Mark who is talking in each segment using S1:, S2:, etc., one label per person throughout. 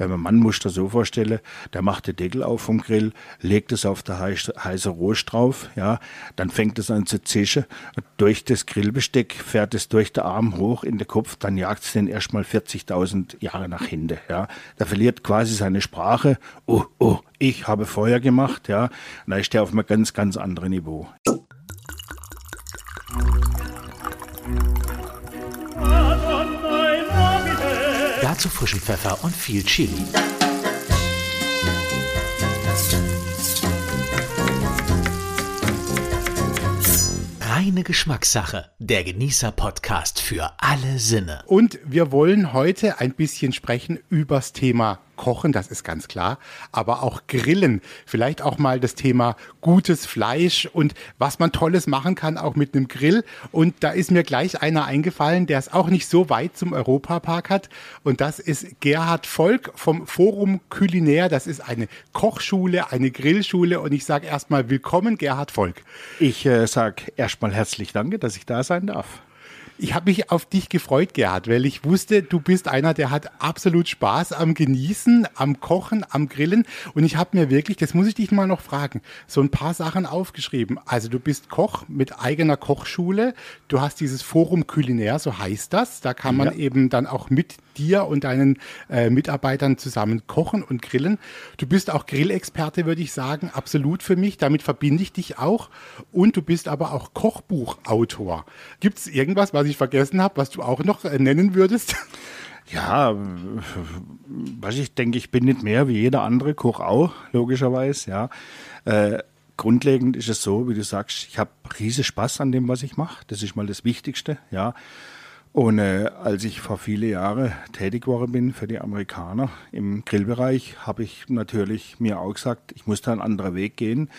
S1: Wenn man Mann muss das so vorstellen, der macht den Deckel auf vom Grill, legt es auf der heiße Rost drauf, ja, dann fängt es an zu zischen durch das Grillbesteck fährt es durch den Arm hoch in den Kopf, dann jagt es den erstmal 40.000 Jahre nach hinten, ja. Der verliert quasi seine Sprache. Oh, oh, ich habe Feuer gemacht, ja. Und da ist der auf einem ganz, ganz anderen Niveau.
S2: Dazu frischen Pfeffer und viel Chili. Reine Geschmackssache. Der Genießer-Podcast für alle Sinne.
S3: Und wir wollen heute ein bisschen sprechen übers Thema Kochen, das ist ganz klar, aber auch Grillen. Vielleicht auch mal das Thema gutes Fleisch und was man Tolles machen kann, auch mit einem Grill. Und da ist mir gleich einer eingefallen, der es auch nicht so weit zum Europapark hat. Und das ist Gerhard Volk vom Forum Kulinär. Das ist eine Kochschule, eine Grillschule. Und ich sage erstmal willkommen, Gerhard Volk.
S1: Ich äh, sage erstmal herzlich danke, dass ich da sein darf.
S3: Ich habe mich auf dich gefreut, Gerhard, weil ich wusste, du bist einer, der hat absolut Spaß am Genießen, am Kochen, am Grillen. Und ich habe mir wirklich, das muss ich dich mal noch fragen, so ein paar Sachen aufgeschrieben. Also du bist Koch mit eigener Kochschule. Du hast dieses Forum Kulinär, so heißt das. Da kann man ja. eben dann auch mit dir und deinen äh, Mitarbeitern zusammen kochen und grillen. Du bist auch Grillexperte, würde ich sagen, absolut für mich. Damit verbinde ich dich auch. Und du bist aber auch Kochbuchautor. Gibt es irgendwas, was ich vergessen habe, was du auch noch äh, nennen würdest?
S1: Ja, was ich denke, ich bin nicht mehr wie jeder andere Koch auch, logischerweise, ja. Äh, grundlegend ist es so, wie du sagst, ich habe riesen Spaß an dem, was ich mache. Das ist mal das Wichtigste, ja. Und äh, als ich vor viele Jahre tätig geworden bin für die Amerikaner im Grillbereich, habe ich natürlich mir auch gesagt, ich muss da einen anderen Weg gehen.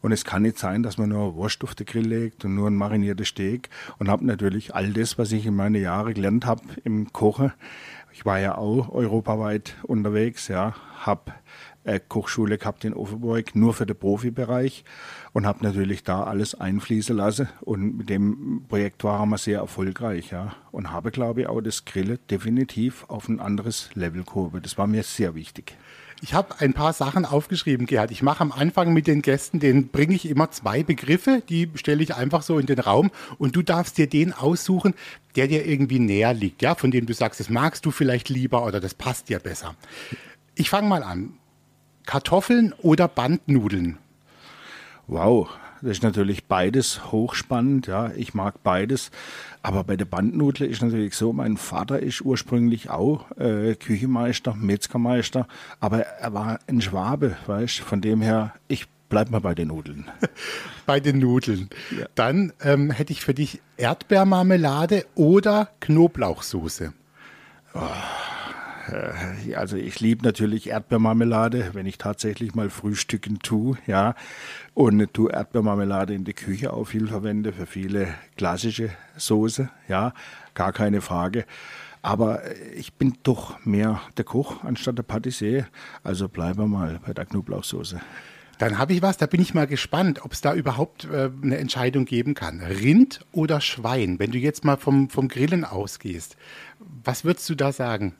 S1: Und es kann nicht sein, dass man nur Wurst auf den Grill legt und nur ein mariniertes Steak. Und habe natürlich all das, was ich in meine Jahre gelernt habe im Kochen. Ich war ja auch europaweit unterwegs, ja, habe äh, Kochschule gehabt in Offenburg, nur für den Profibereich und habe natürlich da alles einfließen lassen. Und mit dem Projekt waren wir sehr erfolgreich, ja. Und habe, glaube ich, auch das Grillen definitiv auf ein anderes Level gehoben. Das war mir sehr wichtig.
S3: Ich habe ein paar Sachen aufgeschrieben, Gerhard. Ich mache am Anfang mit den Gästen, den bringe ich immer zwei Begriffe, die stelle ich einfach so in den Raum und du darfst dir den aussuchen, der dir irgendwie näher liegt, ja, von dem du sagst, das magst du vielleicht lieber oder das passt dir besser. Ich fange mal an. Kartoffeln oder Bandnudeln?
S1: Wow, das ist natürlich beides hochspannend. Ja, ich mag beides. Aber bei der Bandnudel ist natürlich so, mein Vater ist ursprünglich auch äh, Küchenmeister, Metzgermeister, aber er war ein Schwabe, weißt Von dem her, ich bleib mal bei den Nudeln.
S3: bei den Nudeln. Ja. Dann ähm, hätte ich für dich Erdbeermarmelade oder Knoblauchsoße.
S1: Oh also ich liebe natürlich Erdbeermarmelade, wenn ich tatsächlich mal Frühstücken tue, ja. Und tue Erdbeermarmelade in der Küche auch viel verwende für viele klassische Soße, ja, gar keine Frage. Aber ich bin doch mehr der Koch anstatt der Patissier. Also bleiben wir mal bei der Knoblauchsoße.
S3: Dann habe ich was, da bin ich mal gespannt, ob es da überhaupt äh, eine Entscheidung geben kann. Rind oder Schwein, wenn du jetzt mal vom, vom Grillen ausgehst. Was würdest du da sagen?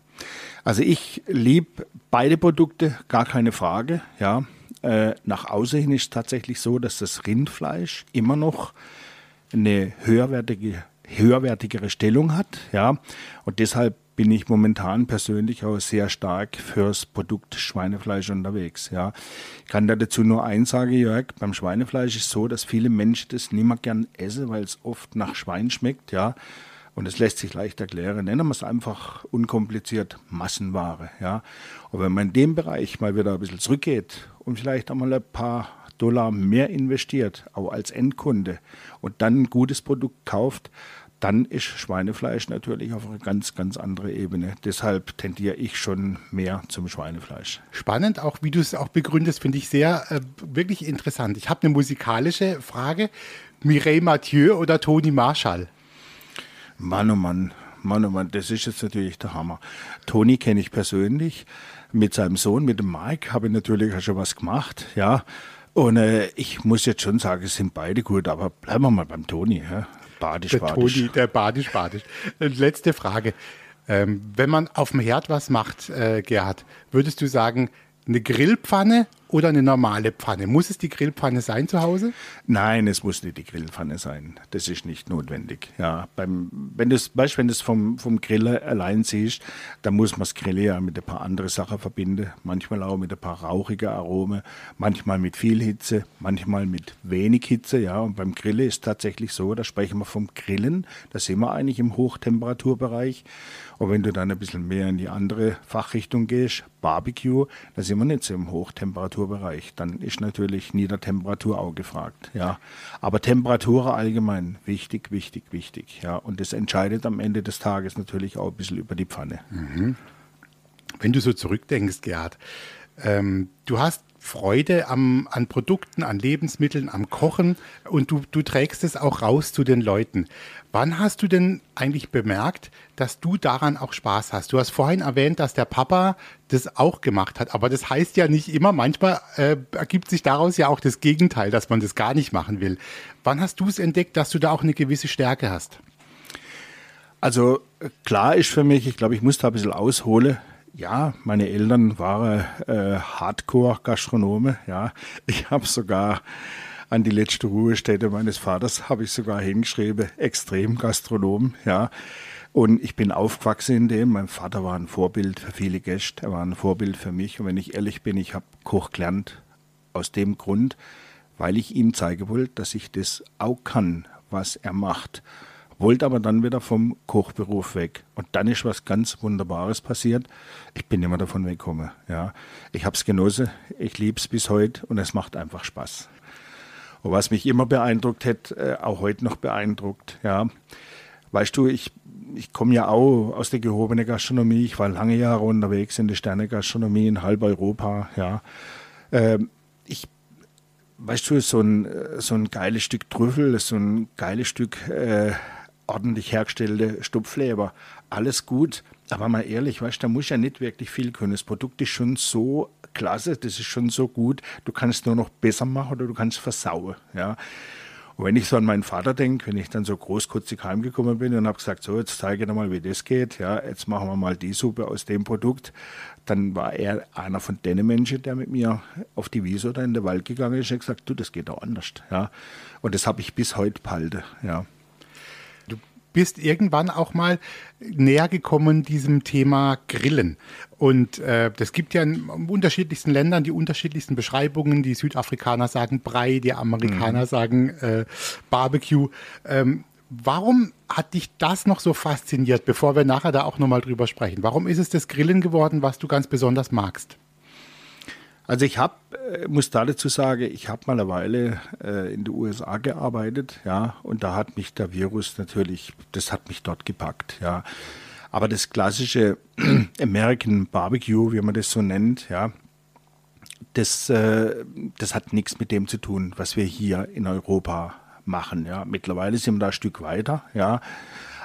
S1: Also ich liebe beide Produkte, gar keine Frage. Ja. Äh, nach außen hin ist es tatsächlich so, dass das Rindfleisch immer noch eine höherwertige, höherwertigere Stellung hat. Ja. Und deshalb bin ich momentan persönlich auch sehr stark fürs Produkt Schweinefleisch unterwegs. Ja. Ich kann da dazu nur eins sagen, Jörg, beim Schweinefleisch ist es so, dass viele Menschen das nicht mehr gern essen, weil es oft nach Schwein schmeckt. Ja. Und es lässt sich leicht erklären. Nennen wir es einfach unkompliziert Massenware. Ja. Und wenn man in dem Bereich mal wieder ein bisschen zurückgeht und vielleicht einmal ein paar Dollar mehr investiert, auch als Endkunde, und dann ein gutes Produkt kauft, dann ist Schweinefleisch natürlich auf eine ganz, ganz andere Ebene. Deshalb tendiere ich schon mehr zum Schweinefleisch.
S3: Spannend, auch wie du es auch begründest, finde ich sehr äh, wirklich interessant. Ich habe eine musikalische Frage. Mireille Mathieu oder Toni Marshall?
S1: Mann, oh Mann, Mann, oh Mann, das ist jetzt natürlich der Hammer. Toni kenne ich persönlich. Mit seinem Sohn, mit dem Mike, habe ich natürlich auch schon was gemacht, ja. Und äh, ich muss jetzt schon sagen, es sind beide gut, aber bleiben wir mal beim Toni. Ja.
S3: Badisch, der badisch. Toni, der badisch, badisch. Letzte Frage. Ähm, wenn man auf dem Herd was macht, äh, Gerhard, würdest du sagen, eine Grillpfanne oder eine normale Pfanne? Muss es die Grillpfanne sein zu Hause?
S1: Nein, es muss nicht die Grillpfanne sein. Das ist nicht notwendig. Ja, beim, wenn du es wenn vom, vom Griller allein siehst, dann muss man das Grillen ja mit ein paar anderen Sachen verbinden. Manchmal auch mit ein paar rauchigen Aromen, manchmal mit viel Hitze, manchmal mit wenig Hitze. Ja, und beim Grillen ist tatsächlich so, da sprechen wir vom Grillen. Da sind wir eigentlich im Hochtemperaturbereich. Und wenn du dann ein bisschen mehr in die andere Fachrichtung gehst, Barbecue, da sind wir nicht so im Hochtemperaturbereich. Dann ist natürlich Niedertemperatur auch gefragt. Ja. Aber Temperatur allgemein wichtig, wichtig, wichtig. Ja. Und das entscheidet am Ende des Tages natürlich auch ein bisschen über die Pfanne. Mhm.
S3: Wenn du so zurückdenkst, Gerhard, ähm, du hast Freude am, an Produkten, an Lebensmitteln, am Kochen und du, du trägst es auch raus zu den Leuten. Wann hast du denn eigentlich bemerkt, dass du daran auch Spaß hast? Du hast vorhin erwähnt, dass der Papa das auch gemacht hat, aber das heißt ja nicht immer, manchmal äh, ergibt sich daraus ja auch das Gegenteil, dass man das gar nicht machen will. Wann hast du es entdeckt, dass du da auch eine gewisse Stärke hast?
S1: Also klar ist für mich, ich glaube, ich muss da ein bisschen ausholen. Ja, meine Eltern waren äh, Hardcore-Gastronome. Ja, ich habe sogar an die letzte Ruhestätte meines Vaters habe ich sogar hingeschrieben, extrem Gastronom, ja. Und ich bin aufgewachsen in dem. Mein Vater war ein Vorbild für viele Gäste, er war ein Vorbild für mich. Und wenn ich ehrlich bin, ich habe Koch gelernt aus dem Grund, weil ich ihm zeigen wollte, dass ich das auch kann, was er macht. Wollte aber dann wieder vom Kochberuf weg. Und dann ist was ganz Wunderbares passiert. Ich bin immer davon weggekommen. Ja. Ich habe es genossen, ich liebe es bis heute und es macht einfach Spaß. Und was mich immer beeindruckt hat, äh, auch heute noch beeindruckt, ja. Weißt du, ich, ich komme ja auch aus der gehobenen Gastronomie. Ich war lange Jahre unterwegs in der Sternegastronomie in halb Europa, ja. Ähm, ich, weißt du, so ein, so ein geiles Stück Trüffel, so ein geiles Stück äh, ordentlich hergestellte Stupfleber, alles gut. Aber mal ehrlich, weißt da muss ja nicht wirklich viel können. Das Produkt ist schon so klasse, das ist schon so gut, du kannst nur noch besser machen oder du kannst versauen. Ja. Und wenn ich so an meinen Vater denke, wenn ich dann so großkotzig heimgekommen bin und habe gesagt, so, jetzt zeige ich dir mal, wie das geht, ja, jetzt machen wir mal die Suppe aus dem Produkt, dann war er einer von den Menschen, der mit mir auf die Wiese oder in den Wald gegangen ist und gesagt, du, das geht auch anders. Ja. Und das habe ich bis heute behalten. Ja
S3: bist irgendwann auch mal näher gekommen diesem Thema Grillen. Und äh, das gibt ja in unterschiedlichsten Ländern die unterschiedlichsten Beschreibungen. Die Südafrikaner sagen Brei, die Amerikaner mhm. sagen äh, Barbecue. Ähm, warum hat dich das noch so fasziniert, bevor wir nachher da auch nochmal drüber sprechen? Warum ist es das Grillen geworden, was du ganz besonders magst?
S1: Also ich habe, äh, muss da dazu sagen, ich habe mal eine Weile äh, in den USA gearbeitet, ja, und da hat mich der Virus natürlich, das hat mich dort gepackt, ja. Aber das klassische American Barbecue, wie man das so nennt, ja, das, äh, das hat nichts mit dem zu tun, was wir hier in Europa machen, ja. Mittlerweile sind wir da ein Stück weiter, ja.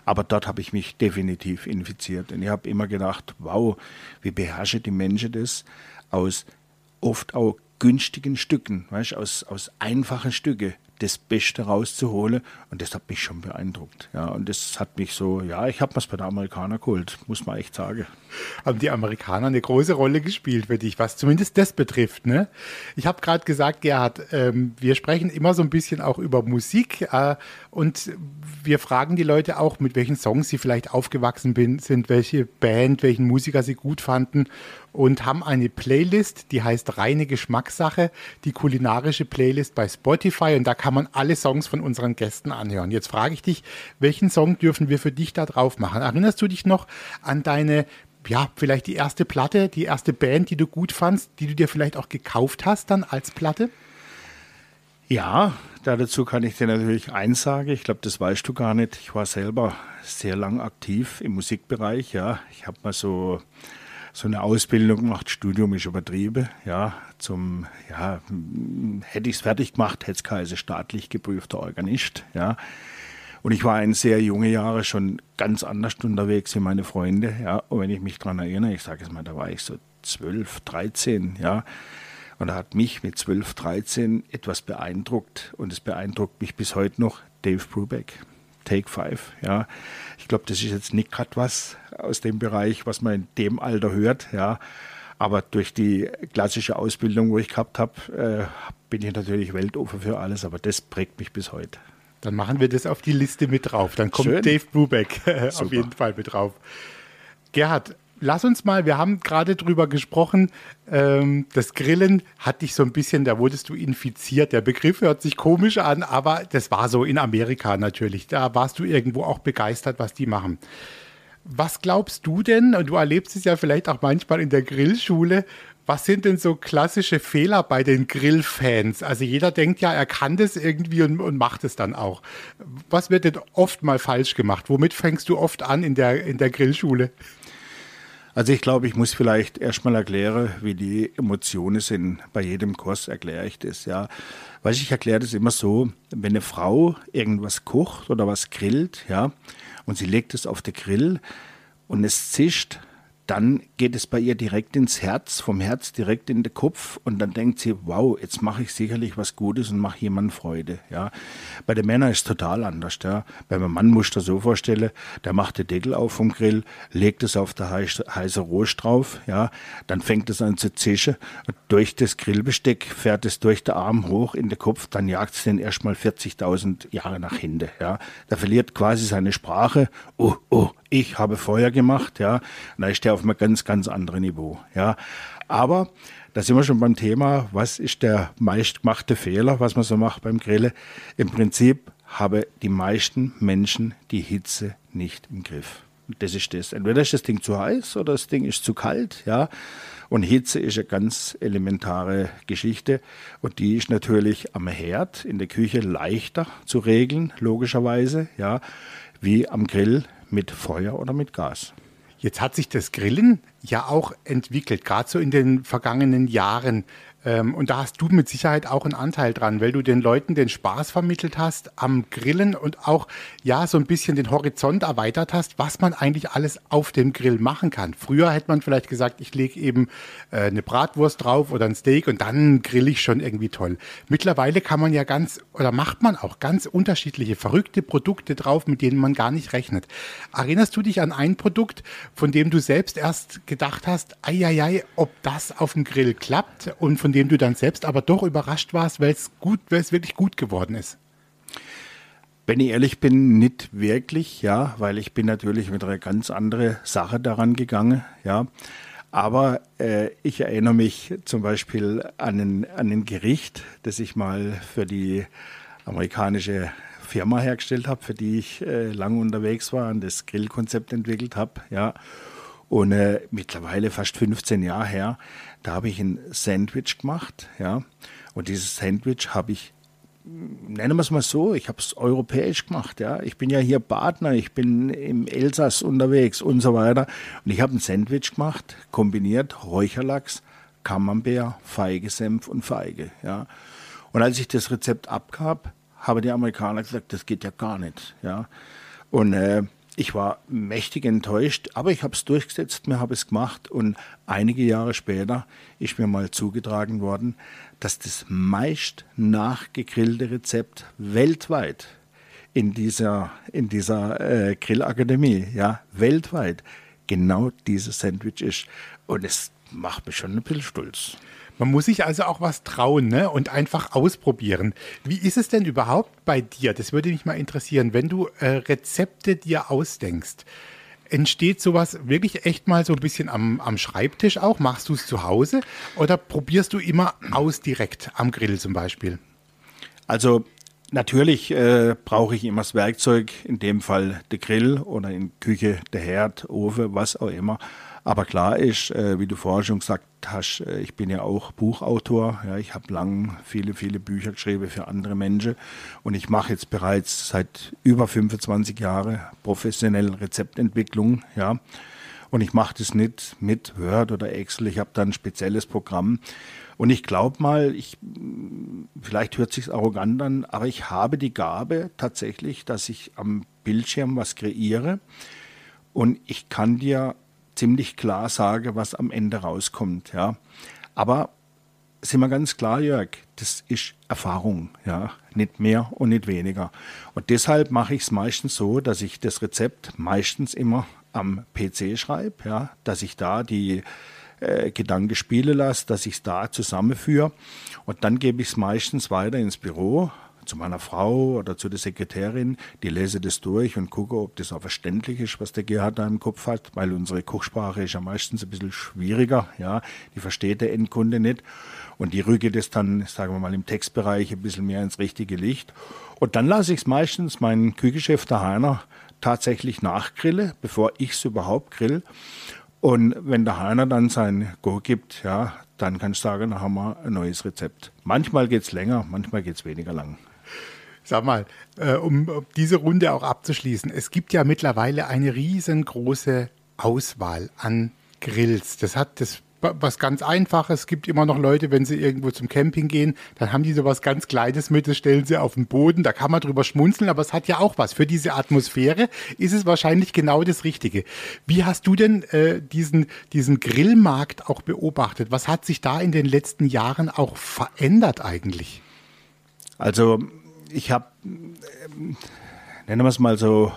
S1: Aber dort habe ich mich definitiv infiziert. Und ich habe immer gedacht, wow, wie beherrsche die Menschen das aus oft auch günstigen Stücken, weißt, aus, aus einfachen Stücken das Beste rauszuholen. Und das hat mich schon beeindruckt. Ja, und das hat mich so, ja, ich habe was bei den Amerikanern geholt, muss man echt sagen.
S3: Haben die Amerikaner eine große Rolle gespielt für dich, was zumindest das betrifft, ne? Ich habe gerade gesagt, Gerhard, ähm, wir sprechen immer so ein bisschen auch über Musik äh, und wir fragen die Leute auch, mit welchen Songs sie vielleicht aufgewachsen bin, sind, welche Band, welchen Musiker sie gut fanden und haben eine Playlist, die heißt Reine Geschmackssache, die kulinarische Playlist bei Spotify und da kann man alle Songs von unseren Gästen anhören. Jetzt frage ich dich, welchen Song dürfen wir für dich da drauf machen? Erinnerst du dich noch an deine ja, vielleicht die erste Platte, die erste Band, die du gut fandst, die du dir vielleicht auch gekauft hast dann als Platte?
S1: Ja, dazu kann ich dir natürlich eins sagen. Ich glaube, das weißt du gar nicht. Ich war selber sehr lang aktiv im Musikbereich. Ja, ich habe mal so so eine Ausbildung gemacht, Studium ist übertrieben, ja, zum, ja, hätte ich es fertig gemacht, hätte es geheißen, staatlich geprüfter Organist, ja. Und ich war in sehr junge Jahre schon ganz anders unterwegs wie meine Freunde, ja. Und wenn ich mich daran erinnere, ich sage es mal, da war ich so 12, 13, ja. Und da hat mich mit 12, 13 etwas beeindruckt und es beeindruckt mich bis heute noch Dave Brubeck. Take 5. Ja. Ich glaube, das ist jetzt nicht gerade was aus dem Bereich, was man in dem Alter hört. Ja. Aber durch die klassische Ausbildung, wo ich gehabt habe, äh, bin ich natürlich weltoffen für alles. Aber das prägt mich bis heute.
S3: Dann machen wir das auf die Liste mit drauf. Dann kommt Schön. Dave Brubeck auf jeden Fall mit drauf. Gerhard, lass uns mal, wir haben gerade drüber gesprochen, ähm, das Grillen hat dich so ein bisschen, da wurdest du infiziert. Der Begriff hört sich komisch an, aber das war so in Amerika natürlich. Da warst du irgendwo auch begeistert, was die machen. Was glaubst du denn, und du erlebst es ja vielleicht auch manchmal in der Grillschule, was sind denn so klassische Fehler bei den Grillfans? Also jeder denkt ja, er kann das irgendwie und, und, macht es dann auch. Was wird denn oft mal falsch gemacht? Womit fängst du oft an in der, in der Grillschule?
S1: Also ich glaube, ich muss vielleicht erstmal erklären, wie die Emotionen sind. Bei jedem Kurs erkläre ich das, ja. Weil ich erkläre das immer so, wenn eine Frau irgendwas kocht oder was grillt, ja, und sie legt es auf den Grill und es zischt, dann geht es bei ihr direkt ins Herz, vom Herz direkt in den Kopf und dann denkt sie, wow, jetzt mache ich sicherlich was Gutes und mache jemandem Freude. Ja. Bei den Männern ist es total anders. Ja. Bei einem Mann muss ich das so vorstellen, der macht den Deckel auf vom Grill, legt es auf der heiße Rost drauf, ja, dann fängt es an zu zischen durch das Grillbesteck fährt es durch den Arm hoch in den Kopf, dann jagt es den erstmal 40.000 Jahre nach hinten. Ja. Der verliert quasi seine Sprache, oh, oh, ich habe Feuer gemacht, ja, und da ist der auf einem ganz, ganz anderen Niveau, ja. Aber da sind wir schon beim Thema, was ist der meistgemachte Fehler, was man so macht beim Grillen? Im Prinzip haben die meisten Menschen die Hitze nicht im Griff. Das ist das. Entweder ist das Ding zu heiß oder das Ding ist zu kalt, ja. Und Hitze ist eine ganz elementare Geschichte. Und die ist natürlich am Herd in der Küche leichter zu regeln, logischerweise, ja, wie am Grill mit Feuer oder mit Gas.
S3: Jetzt hat sich das Grillen ja auch entwickelt, gerade so in den vergangenen Jahren. Ähm, und da hast du mit Sicherheit auch einen Anteil dran, weil du den Leuten den Spaß vermittelt hast am Grillen und auch ja so ein bisschen den Horizont erweitert hast, was man eigentlich alles auf dem Grill machen kann. Früher hätte man vielleicht gesagt, ich lege eben äh, eine Bratwurst drauf oder ein Steak und dann grill ich schon irgendwie toll. Mittlerweile kann man ja ganz oder macht man auch ganz unterschiedliche verrückte Produkte drauf, mit denen man gar nicht rechnet. Erinnerst du dich an ein Produkt, von dem du selbst erst gedacht hast, ei, ei, ei, ob das auf dem Grill klappt und von dem du dann selbst aber doch überrascht warst, weil es gut, weil es wirklich gut geworden ist?
S1: Wenn ich ehrlich bin, nicht wirklich, ja, weil ich bin natürlich mit einer ganz anderen Sache daran gegangen, ja. Aber äh, ich erinnere mich zum Beispiel an ein, an ein Gericht, das ich mal für die amerikanische Firma hergestellt habe, für die ich äh, lange unterwegs war und das Grillkonzept entwickelt habe, ja. Und äh, mittlerweile fast 15 Jahre her, da habe ich ein Sandwich gemacht, ja. Und dieses Sandwich habe ich, nennen wir es mal so, ich habe es europäisch gemacht, ja. Ich bin ja hier Partner, ich bin im Elsass unterwegs und so weiter. Und ich habe ein Sandwich gemacht, kombiniert Räucherlachs, Camembert, Feige, Senf und Feige, ja. Und als ich das Rezept abgab, haben die Amerikaner gesagt, das geht ja gar nicht, ja. Und äh, ich war mächtig enttäuscht, aber ich habe es durchgesetzt, mir habe es gemacht und einige Jahre später ist mir mal zugetragen worden, dass das meist nachgegrillte Rezept weltweit in dieser, in dieser äh, Grillakademie, ja, weltweit genau dieses Sandwich ist. Und es macht mich schon ein bisschen stolz.
S3: Man muss sich also auch was trauen ne? und einfach ausprobieren. Wie ist es denn überhaupt bei dir? Das würde mich mal interessieren, wenn du äh, Rezepte dir ausdenkst. Entsteht sowas wirklich echt mal so ein bisschen am, am Schreibtisch auch? Machst du es zu Hause oder probierst du immer aus direkt am Grill zum Beispiel?
S1: Also Natürlich äh, brauche ich immer das Werkzeug, in dem Fall der Grill oder in Küche der Herd, Ofen, was auch immer. Aber klar ist, äh, wie du vorher schon gesagt hast, äh, ich bin ja auch Buchautor. Ja, ich habe lang viele, viele Bücher geschrieben für andere Menschen. Und ich mache jetzt bereits seit über 25 Jahren professionell Rezeptentwicklung. Ja. Und ich mache das nicht mit Word oder Excel. Ich habe da ein spezielles Programm. Und ich glaube mal, ich, vielleicht hört sich arrogant an, aber ich habe die Gabe tatsächlich, dass ich am Bildschirm was kreiere und ich kann dir ziemlich klar sage, was am Ende rauskommt. Ja. Aber sind wir ganz klar, Jörg, das ist Erfahrung, ja, nicht mehr und nicht weniger. Und deshalb mache ich es meistens so, dass ich das Rezept meistens immer am PC schreibe, ja, dass ich da die äh, Gedanken spielen lasse, dass ich es da zusammenführe und dann gebe ich es meistens weiter ins Büro zu meiner Frau oder zu der Sekretärin, die lese das durch und gucke, ob das auch verständlich ist, was der Gerhard da im Kopf hat, weil unsere Kochsprache ist ja meistens ein bisschen schwieriger, ja, die versteht der Endkunde nicht und die rücke das dann, sagen wir mal, im Textbereich ein bisschen mehr ins richtige Licht und dann lasse ich es meistens meinen Küchenchef, der Heiner, tatsächlich nachgrille, bevor ich es überhaupt grill und wenn der Heiner dann sein Go gibt, ja, dann kann ich sagen, dann haben wir ein neues Rezept. Manchmal geht es länger, manchmal geht es weniger lang.
S3: Sag mal, äh, um, um diese Runde auch abzuschließen, es gibt ja mittlerweile eine riesengroße Auswahl an Grills. Das hat das was ganz Einfaches. Es gibt immer noch Leute, wenn sie irgendwo zum Camping gehen, dann haben die so was ganz Kleines mit, das stellen sie auf den Boden. Da kann man drüber schmunzeln, aber es hat ja auch was. Für diese Atmosphäre ist es wahrscheinlich genau das Richtige. Wie hast du denn äh, diesen, diesen Grillmarkt auch beobachtet? Was hat sich da in den letzten Jahren auch verändert eigentlich?
S1: Also, ich habe, äh, nennen wir es mal so,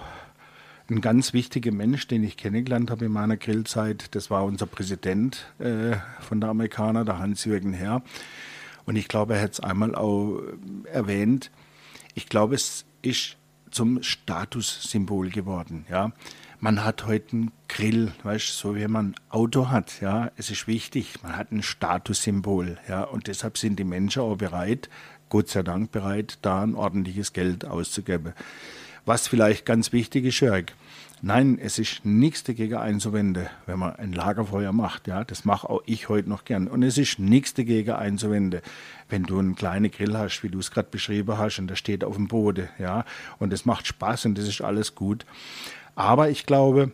S1: ein ganz wichtiger Mensch, den ich kennengelernt habe in meiner Grillzeit, das war unser Präsident äh, von der Amerikaner, der Hans-Jürgen Herr. Und ich glaube, er hat es einmal auch erwähnt. Ich glaube, es ist zum Statussymbol geworden. Ja, man hat heute einen Grill, weißt, so wie man ein Auto hat. Ja, es ist wichtig. Man hat ein Statussymbol. Ja, und deshalb sind die Menschen auch bereit, Gott sei Dank bereit, da ein ordentliches Geld auszugeben. Was vielleicht ganz wichtig ist, Jörg, nein, es ist nichts dagegen einzuwenden, wenn man ein Lagerfeuer macht. Ja, das mache auch ich heute noch gern. Und es ist nichts dagegen einzuwenden, wenn du einen kleinen Grill hast, wie du es gerade beschrieben hast, und der steht auf dem Boden. Ja, und es macht Spaß und das ist alles gut. Aber ich glaube,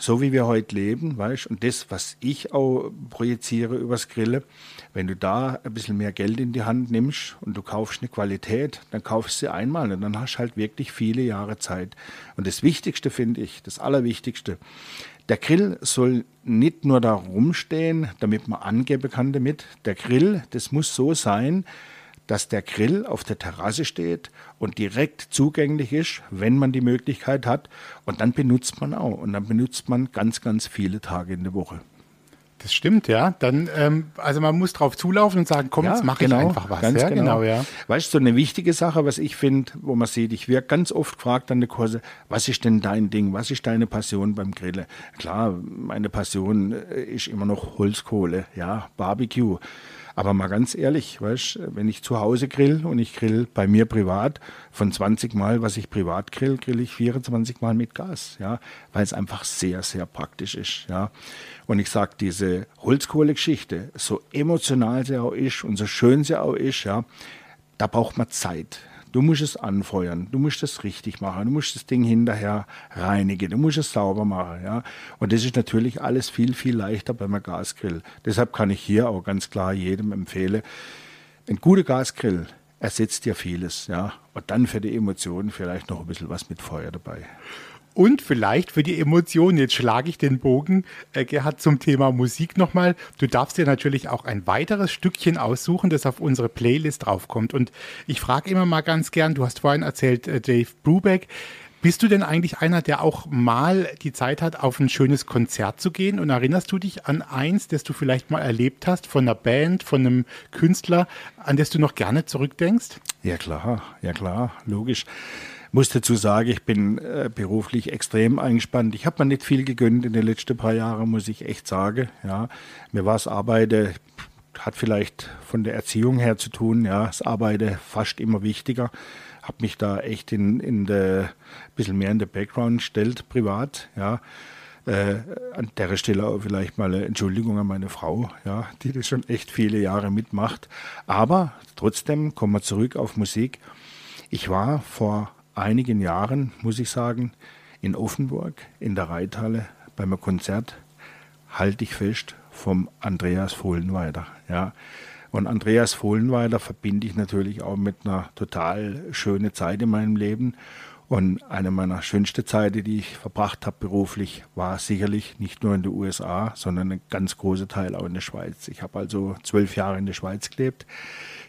S1: so wie wir heute leben, weißt und das, was ich auch projiziere übers Grille, wenn du da ein bisschen mehr Geld in die Hand nimmst und du kaufst eine Qualität, dann kaufst du sie einmal und dann hast du halt wirklich viele Jahre Zeit. Und das Wichtigste finde ich, das Allerwichtigste, der Grill soll nicht nur da rumstehen, damit man angeben kann damit. Der Grill, das muss so sein, dass der Grill auf der Terrasse steht und direkt zugänglich ist, wenn man die Möglichkeit hat. Und dann benutzt man auch. Und dann benutzt man ganz, ganz viele Tage in der Woche.
S3: Das stimmt, ja. Dann, ähm, also man muss drauf zulaufen und sagen, komm, ja, jetzt mache genau, ich einfach was.
S1: Ganz ja, genau. genau. ja. Weißt du, so eine wichtige Sache, was ich finde, wo man sieht, ich werde ganz oft gefragt an der Kurse, was ist denn dein Ding? Was ist deine Passion beim Grillen? Klar, meine Passion äh, ist immer noch Holzkohle, ja, Barbecue. Aber mal ganz ehrlich, weißt, wenn ich zu Hause grill und ich grill bei mir privat, von 20 Mal, was ich privat grill, grill ich 24 Mal mit Gas, ja, weil es einfach sehr, sehr praktisch ist, ja. Und ich sage, diese Holzkohlegeschichte, so emotional sie auch ist und so schön sie auch ist, ja, da braucht man Zeit. Du musst es anfeuern, du musst es richtig machen, du musst das Ding hinterher reinigen, du musst es sauber machen. Ja? Und das ist natürlich alles viel, viel leichter beim Gasgrill. Deshalb kann ich hier auch ganz klar jedem empfehlen, ein guter Gasgrill ersetzt ja vieles. Ja? Und dann für die Emotionen vielleicht noch ein bisschen was mit Feuer dabei.
S3: Und vielleicht für die Emotionen, jetzt schlage ich den Bogen, äh, Gerhard, zum Thema Musik nochmal. Du darfst dir natürlich auch ein weiteres Stückchen aussuchen, das auf unsere Playlist draufkommt. Und ich frage immer mal ganz gern, du hast vorhin erzählt, äh, Dave Brubeck, bist du denn eigentlich einer, der auch mal die Zeit hat, auf ein schönes Konzert zu gehen? Und erinnerst du dich an eins, das du vielleicht mal erlebt hast, von einer Band, von einem Künstler, an das du noch gerne zurückdenkst?
S1: Ja klar, ja klar, logisch muss dazu sagen, ich bin äh, beruflich extrem eingespannt. Ich habe mir nicht viel gegönnt in den letzten paar Jahren, muss ich echt sagen. Ja, mir war es Arbeiten, hat vielleicht von der Erziehung her zu tun. Ja, das Arbeiten fast immer wichtiger. Habe mich da echt in, in der, bisschen mehr in der Background gestellt, privat. Ja. Äh, an der Stelle auch vielleicht mal eine Entschuldigung an meine Frau, ja, die das schon echt viele Jahre mitmacht. Aber trotzdem kommen wir zurück auf Musik. Ich war vor einigen Jahren, muss ich sagen, in Offenburg in der Reithalle beim Konzert, halte ich fest, vom Andreas Fohlenweider. Ja. Und Andreas Fohlenweider verbinde ich natürlich auch mit einer total schönen Zeit in meinem Leben. Und eine meiner schönsten Zeiten, die ich verbracht habe beruflich, war sicherlich nicht nur in den USA, sondern ein ganz großer Teil auch in der Schweiz. Ich habe also zwölf Jahre in der Schweiz gelebt.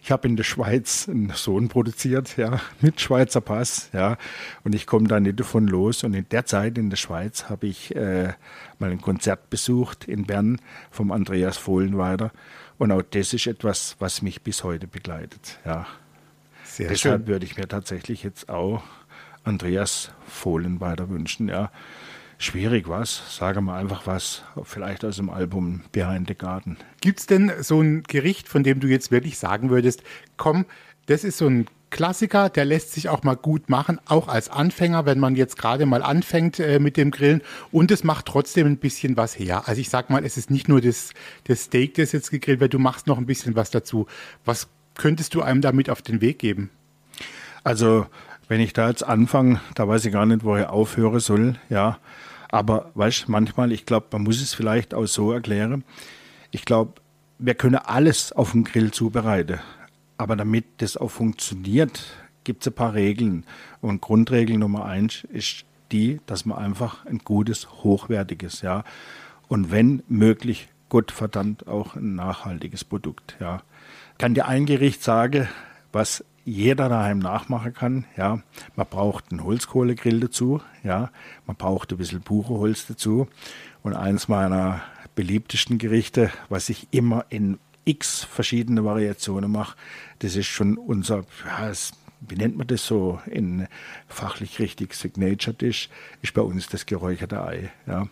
S1: Ich habe in der Schweiz einen Sohn produziert, ja, mit Schweizer Pass, ja, und ich komme da nicht davon los. Und in der Zeit in der Schweiz habe ich äh, mal ein Konzert besucht in Bern vom Andreas Fohlenweider. Und auch das ist etwas, was mich bis heute begleitet, ja. Sehr Deshalb schön. würde ich mir tatsächlich jetzt auch Andreas Fohlenweider wünschen, ja schwierig was. Sage mal einfach was, vielleicht aus dem Album Behind the Garden.
S3: Gibt es denn so ein Gericht, von dem du jetzt wirklich sagen würdest, komm, das ist so ein Klassiker, der lässt sich auch mal gut machen, auch als Anfänger, wenn man jetzt gerade mal anfängt äh, mit dem Grillen und es macht trotzdem ein bisschen was her. Also ich sag mal, es ist nicht nur das, das Steak, das jetzt gegrillt wird, du machst noch ein bisschen was dazu. Was könntest du einem damit auf den Weg geben?
S1: Also, wenn ich da jetzt anfange, da weiß ich gar nicht, wo ich aufhören soll, ja. Aber weißt manchmal, ich glaube, man muss es vielleicht auch so erklären. Ich glaube, wir können alles auf dem Grill zubereiten. Aber damit das auch funktioniert, gibt es ein paar Regeln. Und Grundregel Nummer eins ist die, dass man einfach ein gutes, hochwertiges, ja. Und wenn möglich, Gott verdammt auch ein nachhaltiges Produkt, ja. Kann dir ein Gericht sagen, was jeder daheim nachmachen kann. Ja, man braucht einen Holzkohlegrill dazu. Ja, man braucht ein bisschen Buchenholz dazu. Und eins meiner beliebtesten Gerichte, was ich immer in x verschiedene Variationen mache, das ist schon unser, ja, es, wie nennt man das so in fachlich richtig Signature Dish, ist bei uns das geräucherte Ei. Ja.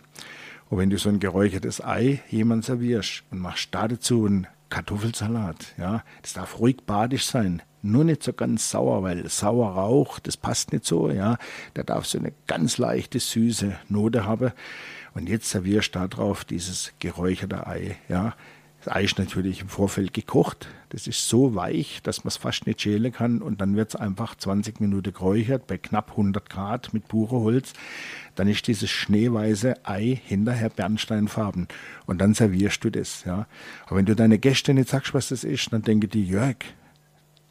S1: Und wenn du so ein geräuchertes Ei jemand servierst und machst da dazu einen Kartoffelsalat, ja, das darf ruhig badisch sein, nur nicht so ganz sauer, weil sauer Rauch, das passt nicht so, ja. Der darf so eine ganz leichte, süße Note haben. Und jetzt servierst du da drauf dieses geräucherte Ei, ja. Das Ei ist natürlich im Vorfeld gekocht. Das ist so weich, dass man es fast nicht schälen kann. Und dann wird es einfach 20 Minuten geräuchert bei knapp 100 Grad mit purem Holz. Dann ist dieses schneeweiße Ei hinterher bernsteinfarben. Und dann servierst du das. Ja. Aber wenn du deine Gäste nicht sagst, was das ist, dann denken die, Jörg,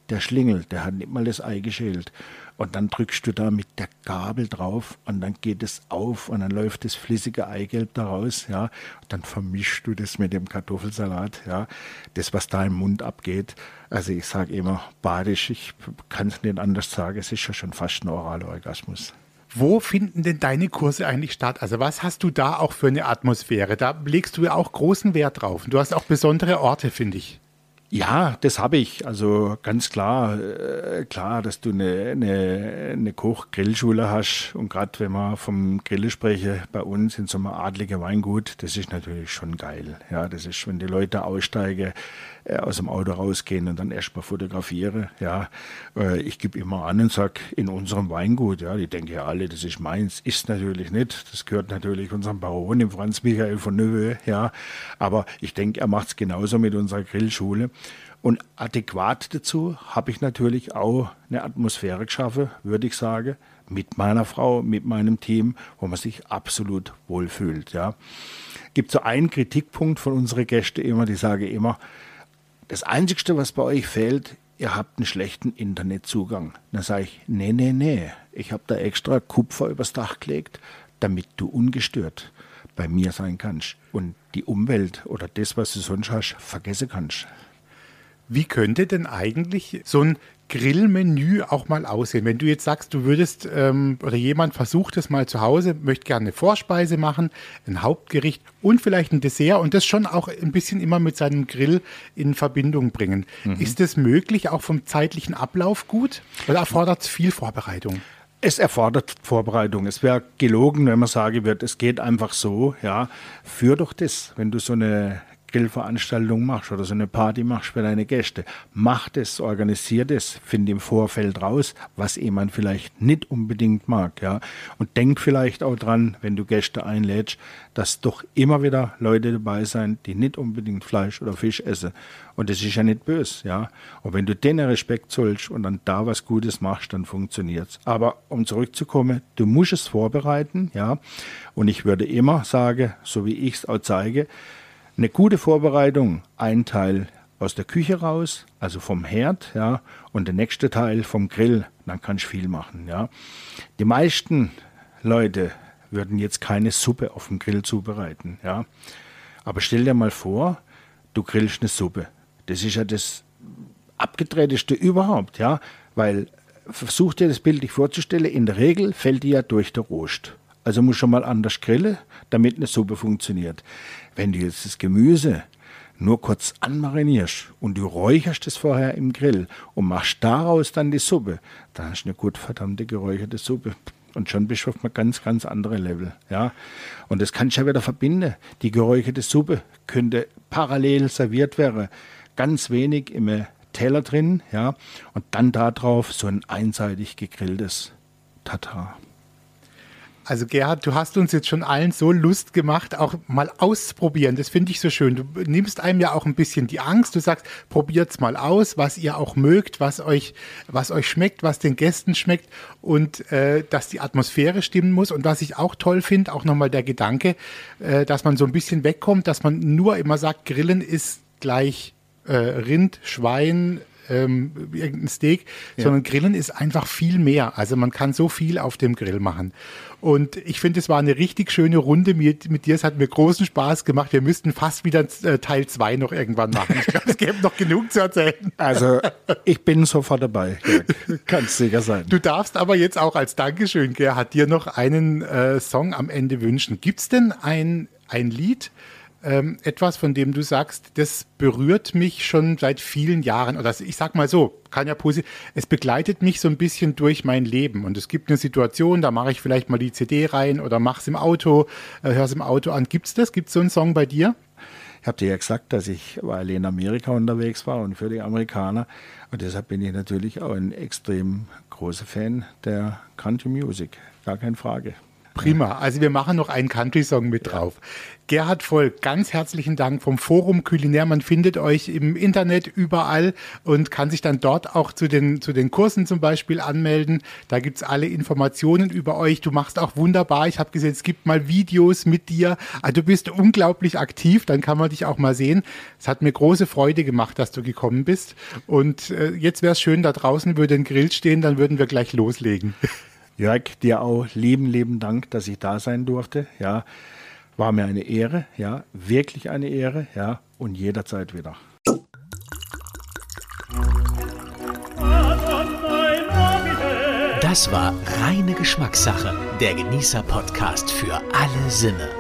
S1: der Schlingel, der hat nicht mal das Ei geschält. Und dann drückst du da mit der Gabel drauf und dann geht es auf und dann läuft das flüssige Eigelb daraus, ja. Und dann vermischst du das mit dem Kartoffelsalat, ja. Das, was da im Mund abgeht. Also ich sage immer badisch, ich kann es nicht anders sagen, es ist ja schon fast ein Oralorgasmus.
S3: Wo finden denn deine Kurse eigentlich statt? Also was hast du da auch für eine Atmosphäre? Da legst du ja auch großen Wert drauf. Und du hast auch besondere Orte, finde ich.
S1: Ja, das habe ich. Also ganz klar, äh, klar, dass du eine, eine, eine Koch-Grillschule hast. Und gerade wenn man vom Grillen spreche, bei uns in so einem adligen Weingut, das ist natürlich schon geil. Ja, das ist, wenn die Leute aussteigen, äh, aus dem Auto rausgehen und dann erstmal fotografiere. Ja, äh, ich gebe immer an und sage, in unserem Weingut, ja, die denken ja alle, das ist meins. Ist natürlich nicht. Das gehört natürlich unserem Baron, dem Franz Michael von Neuve, ja. Aber ich denke, er macht es genauso mit unserer Grillschule. Und adäquat dazu habe ich natürlich auch eine Atmosphäre geschaffen, würde ich sagen, mit meiner Frau, mit meinem Team, wo man sich absolut wohlfühlt. Ja. Gibt so einen Kritikpunkt von unseren Gästen immer, die sagen immer, das Einzige, was bei euch fehlt, ihr habt einen schlechten Internetzugang. Dann sage ich, nee, nee, nee, ich habe da extra Kupfer übers Dach gelegt, damit du ungestört bei mir sein kannst und die Umwelt oder das, was du sonst hast, vergessen kannst.
S3: Wie könnte denn eigentlich so ein Grillmenü auch mal aussehen? Wenn du jetzt sagst, du würdest ähm, oder jemand versucht es mal zu Hause, möchte gerne eine Vorspeise machen, ein Hauptgericht und vielleicht ein Dessert und das schon auch ein bisschen immer mit seinem Grill in Verbindung bringen. Mhm. Ist das möglich, auch vom zeitlichen Ablauf gut oder erfordert es viel Vorbereitung?
S1: Es erfordert Vorbereitung. Es wäre gelogen, wenn man sagen würde, es geht einfach so. Ja, führ doch das, wenn du so eine Grillveranstaltung machst oder so eine Party machst für deine Gäste, mach das, organisier das, find im Vorfeld raus, was jemand vielleicht nicht unbedingt mag, ja. Und denk vielleicht auch dran, wenn du Gäste einlädst, dass doch immer wieder Leute dabei sein, die nicht unbedingt Fleisch oder Fisch essen. Und das ist ja nicht böse, ja. Und wenn du denen Respekt zollst und dann da was Gutes machst, dann funktioniert's. Aber um zurückzukommen, du musst es vorbereiten, ja. Und ich würde immer sagen, so wie ich es auch zeige, eine gute Vorbereitung, ein Teil aus der Küche raus, also vom Herd, ja, und der nächste Teil vom Grill, dann kannst du viel machen, ja. Die meisten Leute würden jetzt keine Suppe auf dem Grill zubereiten, ja. Aber stell dir mal vor, du grillst eine Suppe. Das ist ja das abgedrehteste überhaupt, ja, weil versuch dir das bildlich vorzustellen, in der Regel fällt die ja durch der Rost. Also muss schon mal anders grillen, damit eine Suppe funktioniert. Wenn du jetzt das Gemüse nur kurz anmarinierst und du räucherst es vorher im Grill und machst daraus dann die Suppe, dann hast du eine gut verdammte geräucherte Suppe. Und schon bist du auf einem ganz, ganz anderen Level. Ja? Und das kannst du ja wieder verbinden. Die geräucherte Suppe könnte parallel serviert werden. Ganz wenig im Teller drin, ja, und dann darauf so ein einseitig gegrilltes Tatar.
S3: Also Gerhard, du hast uns jetzt schon allen so Lust gemacht, auch mal auszuprobieren. Das finde ich so schön. Du nimmst einem ja auch ein bisschen die Angst. Du sagst, probiert's mal aus, was ihr auch mögt, was euch, was euch schmeckt, was den Gästen schmeckt und äh, dass die Atmosphäre stimmen muss. Und was ich auch toll finde, auch nochmal der Gedanke, äh, dass man so ein bisschen wegkommt, dass man nur immer sagt, Grillen ist gleich äh, Rind, Schwein, ähm, irgendein Steak, ja. sondern Grillen ist einfach viel mehr. Also man kann so viel auf dem Grill machen. Und ich finde, es war eine richtig schöne Runde mit, mit dir. Es hat mir großen Spaß gemacht. Wir müssten fast wieder äh, Teil 2 noch irgendwann machen. Ich glaube, es gäbe noch genug zu erzählen.
S1: Also ich bin sofort dabei. Kannst sicher sein.
S3: Du darfst aber jetzt auch als Dankeschön, Gerhard, dir noch einen äh, Song am Ende wünschen. Gibt es denn ein, ein Lied, ähm, etwas, von dem du sagst, das berührt mich schon seit vielen Jahren. Oder ich sag mal so, kann ja positiv, es begleitet mich so ein bisschen durch mein Leben. Und es gibt eine Situation, da mache ich vielleicht mal die CD rein oder mache es im Auto, äh, höre es im Auto an. Gibt es das? Gibt es so einen Song bei dir?
S1: Ich habe dir ja gesagt, dass ich weil in Amerika unterwegs war und für die Amerikaner. Und deshalb bin ich natürlich auch ein extrem großer Fan der Country Music. Gar keine Frage.
S3: Prima. Also wir machen noch einen Country-Song mit drauf. Gerhard Voll, ganz herzlichen Dank vom Forum Kulinär. Man findet euch im Internet überall und kann sich dann dort auch zu den, zu den Kursen zum Beispiel anmelden. Da gibt's alle Informationen über euch. Du machst auch wunderbar. Ich habe gesehen, es gibt mal Videos mit dir. Also du bist unglaublich aktiv. Dann kann man dich auch mal sehen. Es hat mir große Freude gemacht, dass du gekommen bist. Und äh, jetzt wäre es schön, da draußen würde ein Grill stehen, dann würden wir gleich loslegen.
S1: Jörg, dir auch lieben, lieben Dank, dass ich da sein durfte. Ja, war mir eine Ehre, ja, wirklich eine Ehre, ja, und jederzeit wieder.
S2: Das war reine Geschmackssache, der Genießer-Podcast für alle Sinne.